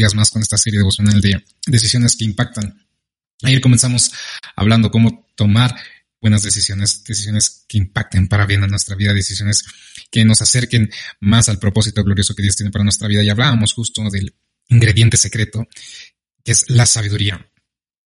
días más con esta serie devocional de decisiones que impactan. Ayer comenzamos hablando cómo tomar buenas decisiones, decisiones que impacten para bien a nuestra vida, decisiones que nos acerquen más al propósito glorioso que Dios tiene para nuestra vida. Y hablábamos justo del ingrediente secreto, que es la sabiduría.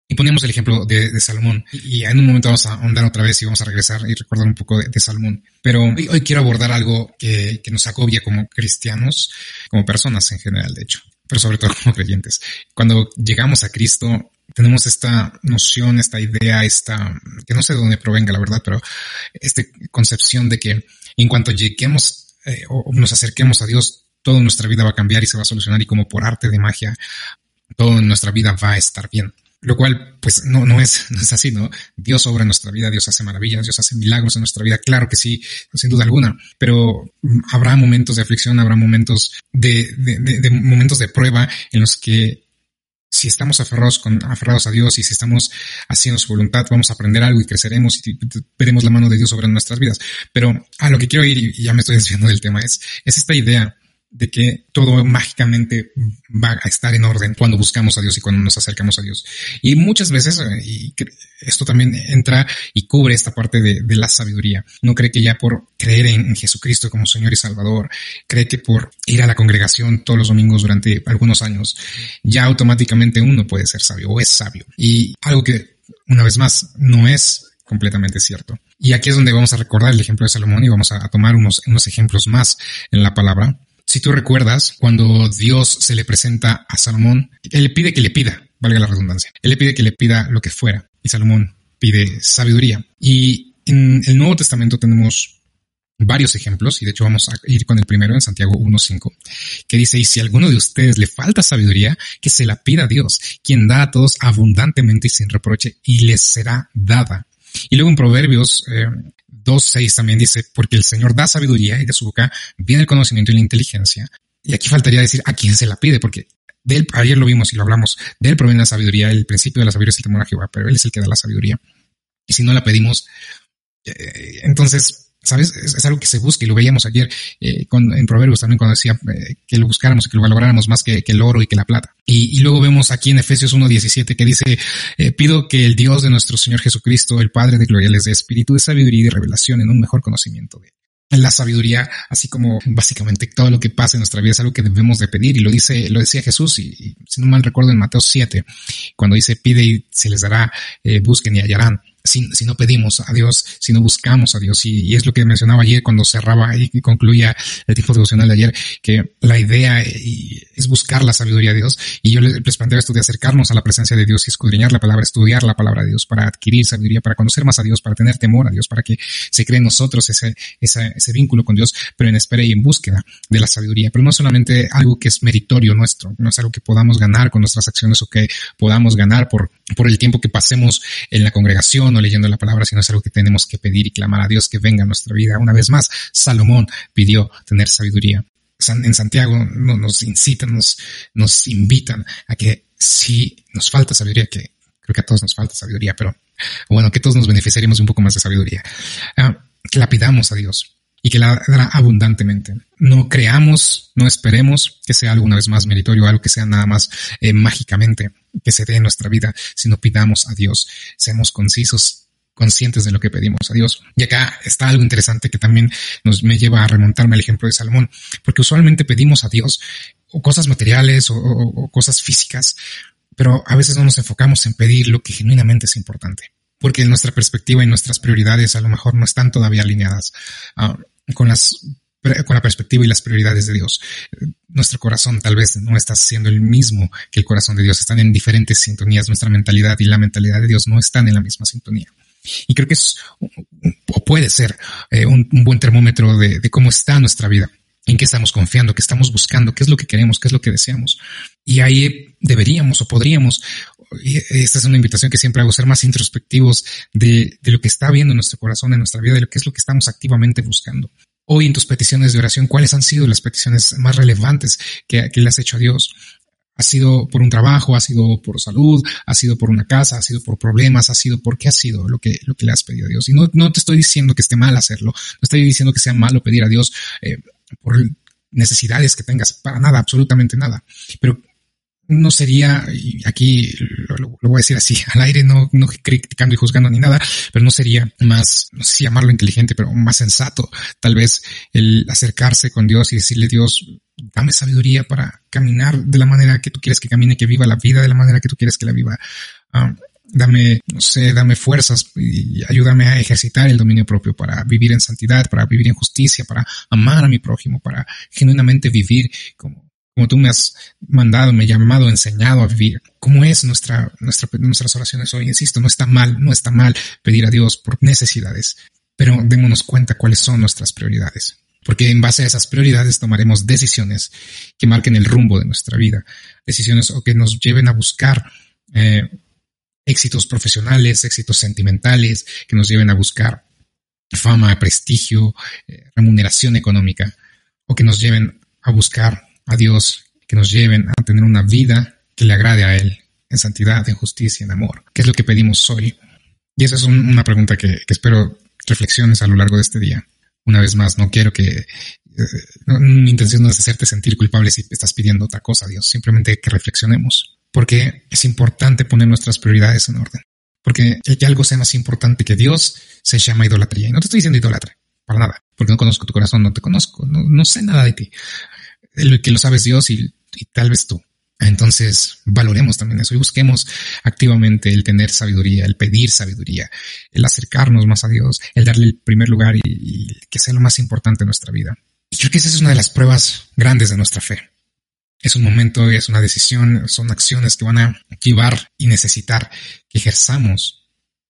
Y poníamos el ejemplo de, Salomón. Y en un momento vamos a ahondar otra vez y vamos a regresar y recordar un poco de, Salomón. Pero hoy, quiero abordar algo que, que nos agobia como cristianos, como personas en general, de hecho, pero sobre todo como creyentes. Cuando llegamos a Cristo, tenemos esta noción, esta idea, esta, que no sé de dónde provenga la verdad, pero esta concepción de que en cuanto lleguemos eh, o nos acerquemos a Dios, toda nuestra vida va a cambiar y se va a solucionar y como por arte de magia, toda nuestra vida va a estar bien. Lo cual, pues, no, no es, no es así, ¿no? Dios obra en nuestra vida, Dios hace maravillas, Dios hace milagros en nuestra vida, claro que sí, sin duda alguna, pero habrá momentos de aflicción, habrá momentos de, de, de momentos de prueba en los que si estamos aferrados, con, aferrados a Dios y si estamos haciendo su voluntad, vamos a aprender algo y creceremos y veremos la mano de Dios sobre nuestras vidas. Pero a lo que quiero ir, y ya me estoy desviando del tema, es, es esta idea de que todo mágicamente va a estar en orden cuando buscamos a Dios y cuando nos acercamos a Dios. Y muchas veces, eh, y esto también entra y cubre esta parte de, la sabiduría. No cree que ya por creer en Jesucristo como Señor y Salvador, cree que por ir a la congregación todos los domingos durante algunos años, ya automáticamente uno puede ser sabio o es sabio. Y algo que, una vez más, no es completamente cierto. Y aquí es donde vamos a recordar el ejemplo de Salomón y vamos a, tomar unos, unos ejemplos más en la palabra si tú recuerdas, cuando Dios se le presenta a Salomón, él le pide que le pida, valga la redundancia, él le pide que le pida lo que fuera, y Salomón pide sabiduría. Y en el Nuevo Testamento tenemos varios ejemplos, y de hecho vamos a ir con el primero en Santiago 1.5, que dice, y si alguno de ustedes le falta sabiduría, que se la pida a Dios, quien da a todos abundantemente y sin reproche, y les será dada. Y luego en Proverbios eh, 2.6 también dice, porque el Señor da sabiduría y de su boca viene el conocimiento y la inteligencia. Y aquí faltaría decir a quién se la pide, porque de él, ayer lo vimos y lo hablamos, de él proviene la sabiduría, el principio de la sabiduría es el temor a Jehová, pero él es el que da la sabiduría. Y si no la pedimos, eh, entonces ¿Sabes? Es, algo que se busca y lo veíamos ayer eh, en Proverbios también cuando decía eh, que lo buscáramos y que lo valoráramos más que, el oro y que la plata. Y, luego vemos aquí en Efesios 1.17 que dice, eh, pido que el Dios de nuestro Señor Jesucristo, el Padre de gloria, les dé espíritu de sabiduría y de revelación en un mejor conocimiento de la sabiduría, así como básicamente todo lo que pasa en nuestra vida es algo que debemos de pedir y lo dice, lo decía Jesús y, si no mal recuerdo en Mateo 7, cuando dice pide y se les dará, busquen y hallarán si, si, no pedimos a Dios, si no buscamos a Dios. Y, es lo que mencionaba ayer cuando cerraba y concluía el tiempo devocional de ayer, que la idea es buscar la sabiduría de Dios. Y yo les planteo esto de acercarnos a la presencia de Dios y escudriñar la palabra, estudiar la palabra de Dios para adquirir sabiduría, para conocer más a Dios, para tener temor a Dios, para que se cree en nosotros ese, ese, ese vínculo con Dios, pero en espera y en búsqueda de la sabiduría. Pero no solamente algo que es meritorio nuestro, no es algo que podamos ganar con nuestras acciones o que podamos ganar por, por el tiempo que pasemos en la congregación no leyendo la palabra, sino es algo que tenemos que pedir y clamar a Dios que venga a nuestra vida. Una vez más, Salomón pidió tener sabiduría. En Santiago nos incitan, nos, nos invitan a que si nos falta sabiduría, que creo que a todos nos falta sabiduría, pero bueno, que todos nos beneficiaríamos de un poco más de sabiduría, ah, que la pidamos a Dios y que la dará abundantemente. No creamos, no esperemos que sea algo una vez más meritorio, algo que sea nada más eh, mágicamente que se dé en nuestra vida, sino pidamos a Dios, seamos concisos, conscientes de lo que pedimos a Dios. Y acá está algo interesante que también nos me lleva a remontarme al ejemplo de Salomón, porque usualmente pedimos a Dios o cosas materiales o, cosas físicas, pero a veces no nos enfocamos en pedir lo que genuinamente es importante porque nuestra perspectiva y nuestras prioridades a lo mejor no están todavía alineadas. Ah, con las con la perspectiva y las prioridades de Dios. Nuestro corazón tal vez no está siendo el mismo que el corazón de Dios, están en diferentes sintonías. Nuestra mentalidad y la mentalidad de Dios no están en la misma sintonía. Y creo que es, o puede ser, eh, un, buen termómetro de, cómo está nuestra vida en qué estamos confiando, qué estamos buscando, qué es lo que queremos, qué es lo que deseamos. Y ahí deberíamos o podríamos, esta es una invitación que siempre hago, ser más introspectivos de, de lo que está viendo en nuestro corazón, en nuestra vida, de lo que es lo que estamos activamente buscando. Hoy en tus peticiones de oración, ¿cuáles han sido las peticiones más relevantes que, que le has hecho a Dios? Ha sido por un trabajo, ha sido por salud, ha sido por una casa, ha sido por problemas, ha sido por qué ha sido lo que, lo que le has pedido a Dios. Y no, no te estoy diciendo que esté mal hacerlo, no estoy diciendo que sea malo pedir a Dios eh, por necesidades que tengas, para nada, absolutamente nada. Pero no sería, y aquí lo, voy a decir así, al aire, no, no criticando y juzgando ni nada, pero no sería más, no sé si llamarlo inteligente, pero más sensato, tal vez el acercarse con Dios y decirle, Dios, dame sabiduría para caminar de la manera que tú quieres que camine, que viva la vida de la manera que tú quieres que la viva. Ah, dame, no sé, dame fuerzas y ayúdame a ejercitar el dominio propio para vivir en santidad, para vivir en justicia, para amar a mi prójimo, para genuinamente vivir como como tú me has mandado, me llamado, enseñado a vivir. ¿Cómo es nuestra, nuestra, nuestras oraciones hoy? Insisto, no está mal, no está mal pedir a Dios por necesidades, pero démonos cuenta cuáles son nuestras prioridades. Porque en base a esas prioridades tomaremos decisiones que marquen el rumbo de nuestra vida, decisiones o que nos lleven a buscar eh, éxitos profesionales, éxitos sentimentales, que nos lleven a buscar fama, prestigio, eh, remuneración económica, o que nos lleven a buscar a Dios, que nos lleven a tener una vida que le agrade a Él, en santidad, en justicia, en amor. ¿Qué es lo que pedimos hoy? Y esa es una pregunta que, espero reflexiones a lo largo de este día. Una vez más, no quiero que... Eh, mi intención no es hacerte sentir culpable si estás pidiendo otra cosa, Dios. Simplemente que reflexionemos. Porque es importante poner nuestras prioridades en orden. Porque que algo sea más importante que Dios se llama idolatría. Y no te estoy diciendo idólatra, para nada. Porque no conozco tu corazón, no te conozco, no, no sé nada de ti el que lo sabes Dios y, tal vez tú. Entonces, valoremos también eso y busquemos activamente el tener sabiduría, el pedir sabiduría, el acercarnos más a Dios, el darle el primer lugar y, que sea lo más importante en nuestra vida. Y creo que esa es una de las pruebas grandes de nuestra fe. Es un momento, es una decisión, son acciones que van a llevar y necesitar que ejerzamos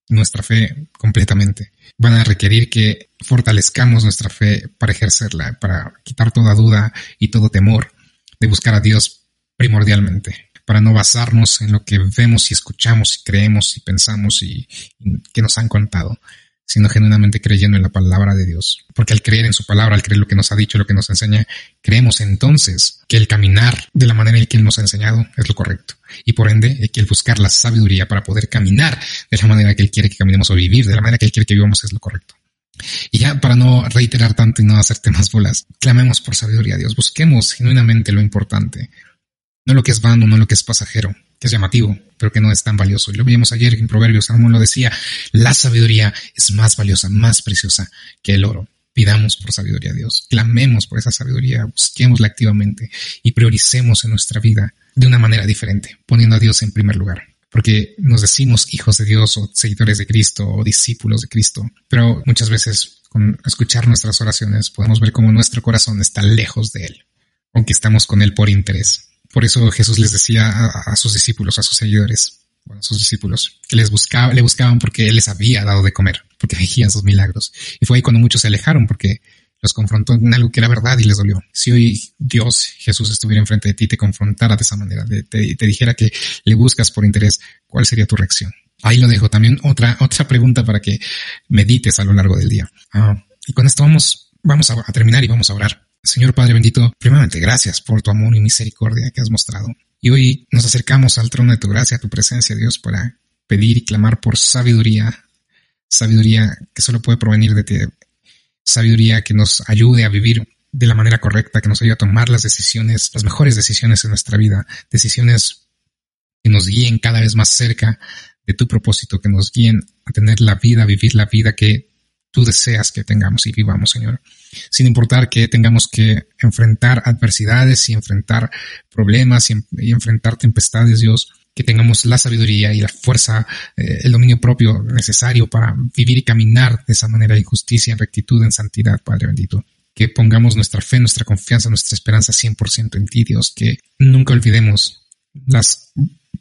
nuestra fe completamente. Van a requerir que fortalezcamos nuestra fe para ejercerla, para quitar toda duda y todo temor de buscar a Dios primordialmente, para no basarnos en lo que vemos y escuchamos y creemos y pensamos y, que nos han contado, sino genuinamente creyendo en la palabra de Dios. Porque al creer en su palabra, al creer lo que nos ha dicho, lo que nos enseña, creemos entonces que el caminar de la manera en que Él nos ha enseñado es lo correcto. Y por ende, que el buscar la sabiduría para poder caminar de la manera que Él quiere que caminemos o vivir de la manera que Él quiere que vivamos es lo correcto. Y ya para no reiterar tanto y no hacerte más bolas, clamemos por sabiduría a Dios, busquemos genuinamente lo importante, no lo que es vano, no lo que es pasajero, que es llamativo, pero que no es tan valioso. Y lo vimos ayer en Proverbios, Salomón lo decía, la sabiduría es más valiosa, más preciosa que el oro. Pidamos por sabiduría a Dios, clamemos por esa sabiduría, busquémosla activamente y prioricemos en nuestra vida de una manera diferente, poniendo a Dios en primer lugar porque nos decimos hijos de Dios o seguidores de Cristo o discípulos de Cristo, pero muchas veces con escuchar nuestras oraciones podemos ver cómo nuestro corazón está lejos de Él, aunque estamos con Él por interés. Por eso Jesús les decía a, sus discípulos, a sus seguidores, bueno, a sus discípulos, que les buscaba, le buscaban porque Él les había dado de comer, porque veían sus milagros. Y fue ahí cuando muchos se alejaron porque los confrontó en algo que era verdad y les dolió. Si hoy Dios, Jesús, estuviera enfrente de ti y te confrontara de esa manera, te, te, dijera que le buscas por interés, ¿cuál sería tu reacción? Ahí lo dejo. También otra, otra pregunta para que medites a lo largo del día. Ah, y con esto vamos, vamos a, terminar y vamos a orar. Señor Padre bendito, primeramente gracias por tu amor y misericordia que has mostrado. Y hoy nos acercamos al trono de tu gracia, a tu presencia, Dios, para pedir y clamar por sabiduría, sabiduría que solo puede provenir de ti, sabiduría que nos ayude a vivir de la manera correcta, que nos ayude a tomar las decisiones, las mejores decisiones en nuestra vida, decisiones que nos guíen cada vez más cerca de tu propósito, que nos guíen a tener la vida, a vivir la vida que tú deseas que tengamos y vivamos, Señor. Sin importar que tengamos que enfrentar adversidades y enfrentar problemas y, enfrentar tempestades, Dios, que tengamos la sabiduría y la fuerza, eh, el dominio propio necesario para vivir y caminar de esa manera en justicia, en rectitud, en santidad, Padre bendito. Que pongamos nuestra fe, nuestra confianza, nuestra esperanza 100% en ti, Dios, que nunca olvidemos las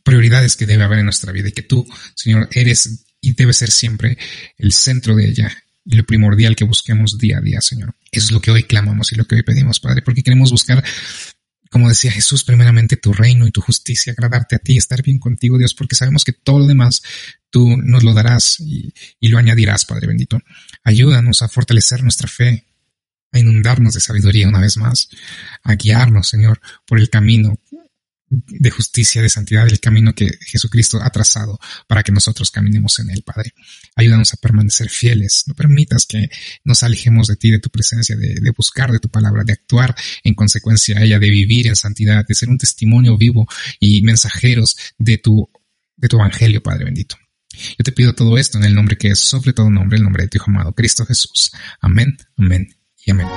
prioridades que debe haber en nuestra vida y que tú, Señor, eres y debe ser siempre el centro de ella y lo primordial que busquemos día a día, Señor. Es lo que hoy clamamos y lo que hoy pedimos, Padre, porque queremos buscar como decía Jesús, primeramente tu reino y tu justicia, agradarte a ti, estar bien contigo, Dios, porque sabemos que todo lo demás tú nos lo darás y, lo añadirás, Padre bendito. Ayúdanos a fortalecer nuestra fe, a inundarnos de sabiduría una vez más, a guiarnos, Señor, por el camino de justicia, de santidad, del camino que Jesucristo ha trazado para que nosotros caminemos en él, Padre. Ayúdanos a permanecer fieles. No permitas que nos alejemos de ti, de tu presencia, de, de, buscar de tu palabra, de actuar en consecuencia a ella, de vivir en santidad, de ser un testimonio vivo y mensajeros de tu, de tu evangelio, Padre bendito. Yo te pido todo esto en el nombre que es sobre todo nombre, el nombre de tu Hijo amado, Cristo Jesús. Amén, amén y amén.